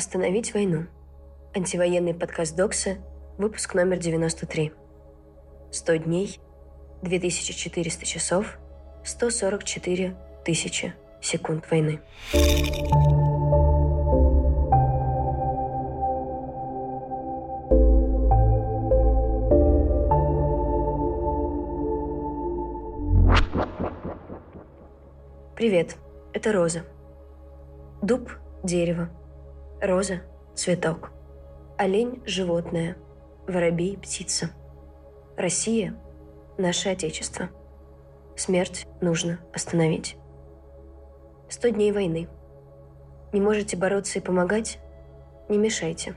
Остановить войну. Антивоенный подкаст Докса, выпуск номер 93. 100 дней, 2400 часов, 144 тысячи секунд войны. Привет, это Роза. Дуб – дерево. Роза – цветок. Олень – животное. Воробей – птица. Россия – наше Отечество. Смерть нужно остановить. Сто дней войны. Не можете бороться и помогать? Не мешайте.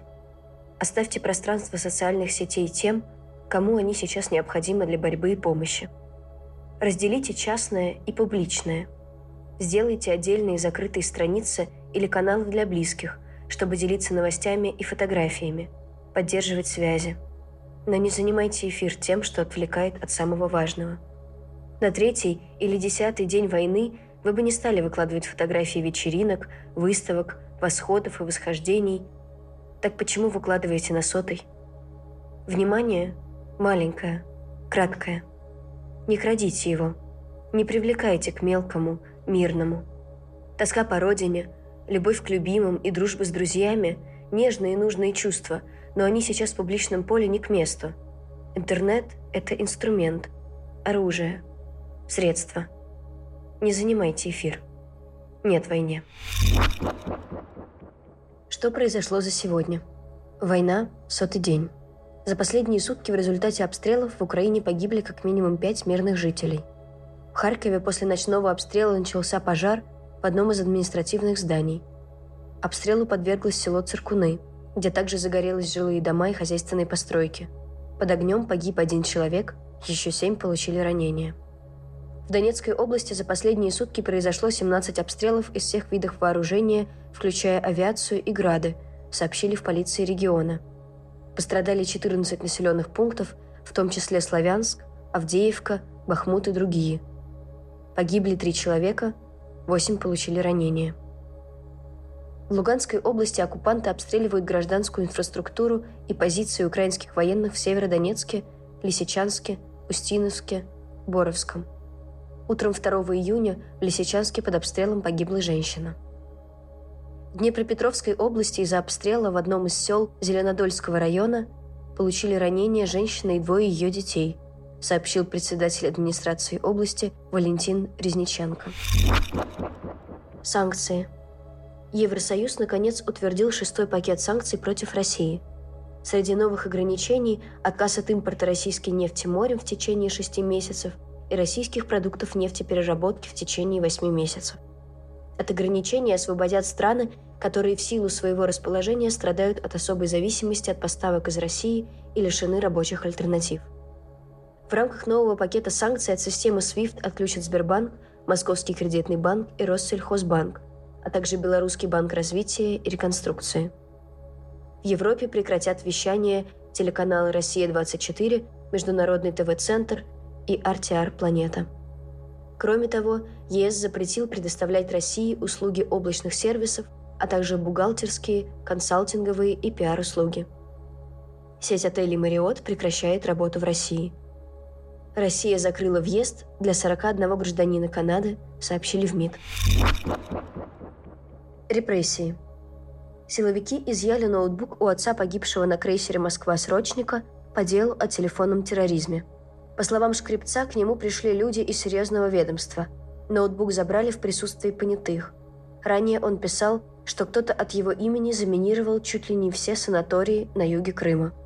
Оставьте пространство социальных сетей тем, кому они сейчас необходимы для борьбы и помощи. Разделите частное и публичное – Сделайте отдельные закрытые страницы или каналы для близких, чтобы делиться новостями и фотографиями, поддерживать связи. Но не занимайте эфир тем, что отвлекает от самого важного. На третий или десятый день войны вы бы не стали выкладывать фотографии вечеринок, выставок, восходов и восхождений. Так почему выкладываете на сотый? Внимание маленькое, краткое. Не крадите его. Не привлекайте к мелкому – мирному. Тоска по родине, любовь к любимым и дружба с друзьями – нежные и нужные чувства, но они сейчас в публичном поле не к месту. Интернет – это инструмент, оружие, средство. Не занимайте эфир. Нет войне. Что произошло за сегодня? Война – сотый день. За последние сутки в результате обстрелов в Украине погибли как минимум пять мирных жителей – в Харькове после ночного обстрела начался пожар в одном из административных зданий. Обстрелу подверглось село Циркуны, где также загорелись жилые дома и хозяйственные постройки. Под огнем погиб один человек, еще семь получили ранения. В Донецкой области за последние сутки произошло 17 обстрелов из всех видов вооружения, включая авиацию и грады, сообщили в полиции региона. Пострадали 14 населенных пунктов, в том числе Славянск, Авдеевка, Бахмут и другие – Погибли три человека, восемь получили ранения. В Луганской области оккупанты обстреливают гражданскую инфраструктуру и позиции украинских военных в Северодонецке, Лисичанске, Устиновске, Боровском. Утром 2 июня в Лисичанске под обстрелом погибла женщина. В Днепропетровской области из-за обстрела в одном из сел Зеленодольского района получили ранения женщина и двое ее детей – сообщил председатель администрации области Валентин Резниченко. Санкции. Евросоюз наконец утвердил шестой пакет санкций против России. Среди новых ограничений – отказ от импорта российской нефти морем в течение шести месяцев и российских продуктов нефтепереработки в течение восьми месяцев. От ограничений освободят страны, которые в силу своего расположения страдают от особой зависимости от поставок из России и лишены рабочих альтернатив. В рамках нового пакета санкций от системы SWIFT отключат Сбербанк, Московский кредитный банк и Россельхозбанк, а также Белорусский банк развития и реконструкции. В Европе прекратят вещание телеканалы «Россия-24», Международный ТВ-центр и RTR «Планета». Кроме того, ЕС запретил предоставлять России услуги облачных сервисов, а также бухгалтерские, консалтинговые и пиар-услуги. Сеть отелей «Мариот» прекращает работу в России – Россия закрыла въезд для 41 гражданина Канады, сообщили в МИД. Репрессии. Силовики изъяли ноутбук у отца погибшего на крейсере «Москва» срочника по делу о телефонном терроризме. По словам Шкрипца, к нему пришли люди из серьезного ведомства. Ноутбук забрали в присутствии понятых. Ранее он писал, что кто-то от его имени заминировал чуть ли не все санатории на юге Крыма –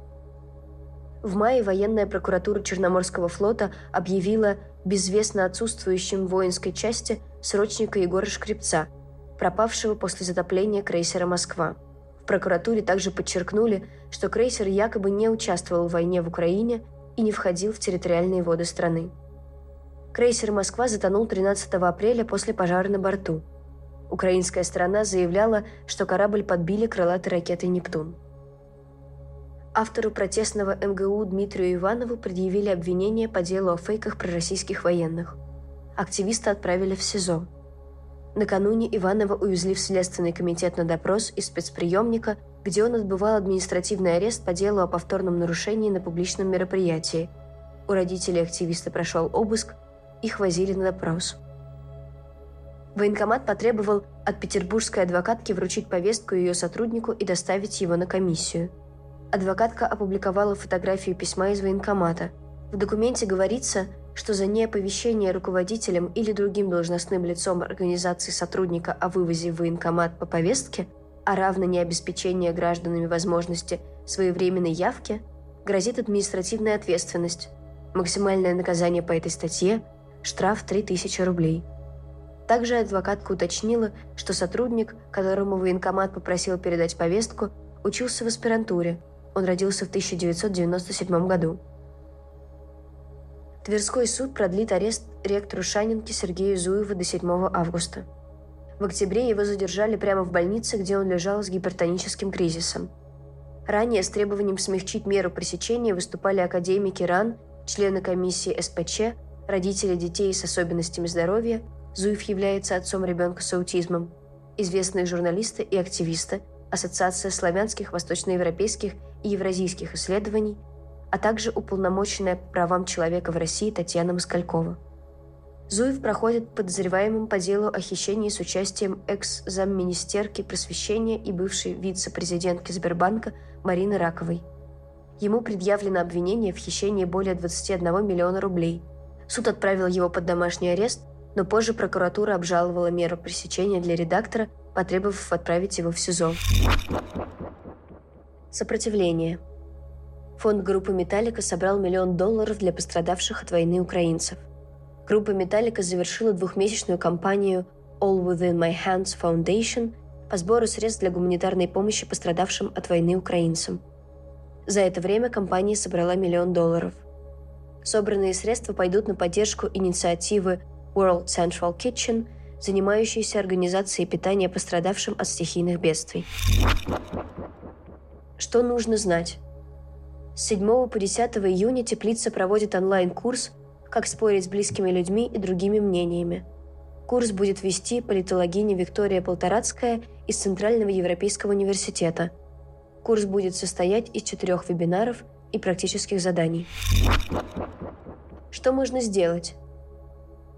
в мае военная прокуратура Черноморского флота объявила безвестно отсутствующим в воинской части срочника Егора Шкребца, пропавшего после затопления крейсера «Москва». В прокуратуре также подчеркнули, что крейсер якобы не участвовал в войне в Украине и не входил в территориальные воды страны. Крейсер «Москва» затонул 13 апреля после пожара на борту. Украинская сторона заявляла, что корабль подбили крылатой ракетой «Нептун». Автору протестного МГУ Дмитрию Иванову предъявили обвинение по делу о фейках пророссийских военных. Активиста отправили в СИЗО. Накануне Иванова увезли в Следственный комитет на допрос из спецприемника, где он отбывал административный арест по делу о повторном нарушении на публичном мероприятии. У родителей активиста прошел обыск, их возили на допрос. Военкомат потребовал от петербургской адвокатки вручить повестку ее сотруднику и доставить его на комиссию. Адвокатка опубликовала фотографию письма из военкомата. В документе говорится, что за неоповещение руководителем или другим должностным лицом организации сотрудника о вывозе в военкомат по повестке, а равно необеспечение гражданами возможности своевременной явки, грозит административная ответственность. Максимальное наказание по этой статье – штраф 3000 рублей. Также адвокатка уточнила, что сотрудник, которому военкомат попросил передать повестку, учился в аспирантуре. Он родился в 1997 году. Тверской суд продлит арест ректору Шанинки Сергею Зуеву до 7 августа. В октябре его задержали прямо в больнице, где он лежал с гипертоническим кризисом. Ранее с требованием смягчить меру пресечения выступали академики РАН, члены комиссии СПЧ, родители детей с особенностями здоровья, Зуев является отцом ребенка с аутизмом, известные журналисты и активисты, Ассоциация славянских, восточноевропейских и евразийских исследований, а также уполномоченная по правам человека в России Татьяна Москалькова. Зуев проходит подозреваемым по делу о хищении с участием экс-замминистерки просвещения и бывшей вице-президентки Сбербанка Марины Раковой. Ему предъявлено обвинение в хищении более 21 миллиона рублей. Суд отправил его под домашний арест, но позже прокуратура обжаловала меру пресечения для редактора, потребовав отправить его в СИЗО. Сопротивление – Фонд группы «Металлика» собрал миллион долларов для пострадавших от войны украинцев. Группа «Металлика» завершила двухмесячную кампанию «All Within My Hands Foundation» по сбору средств для гуманитарной помощи пострадавшим от войны украинцам. За это время компания собрала миллион долларов. Собранные средства пойдут на поддержку инициативы World Central Kitchen, занимающейся организацией питания пострадавшим от стихийных бедствий. Что нужно знать? С 7 по 10 июня Теплица проводит онлайн-курс «Как спорить с близкими людьми и другими мнениями». Курс будет вести политологиня Виктория Полторацкая из Центрального Европейского университета. Курс будет состоять из четырех вебинаров и практических заданий. Что можно сделать?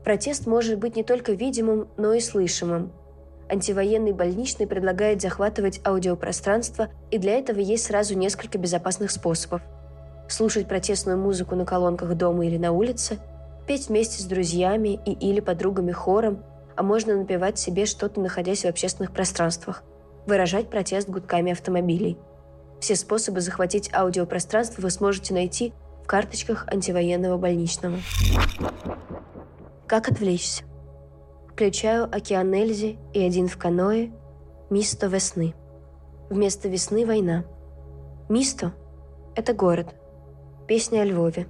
Протест может быть не только видимым, но и слышимым. Антивоенный больничный предлагает захватывать аудиопространство, и для этого есть сразу несколько безопасных способов. Слушать протестную музыку на колонках дома или на улице, петь вместе с друзьями и или подругами хором, а можно напевать себе что-то, находясь в общественных пространствах, выражать протест гудками автомобилей. Все способы захватить аудиопространство вы сможете найти в карточках антивоенного больничного. Как отвлечься? Включаю «Океан Эльзи» и «Один в каное», «Мисто весны». Вместо весны – война. Мисто – это город. Песня о Львове.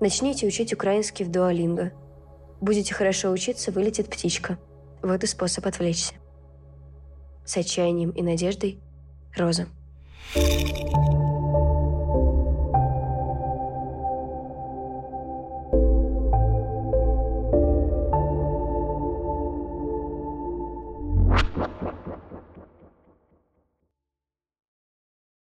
Начните учить украинский в дуалинго. Будете хорошо учиться, вылетит птичка. Вот и способ отвлечься. С отчаянием и надеждой. Роза. thank you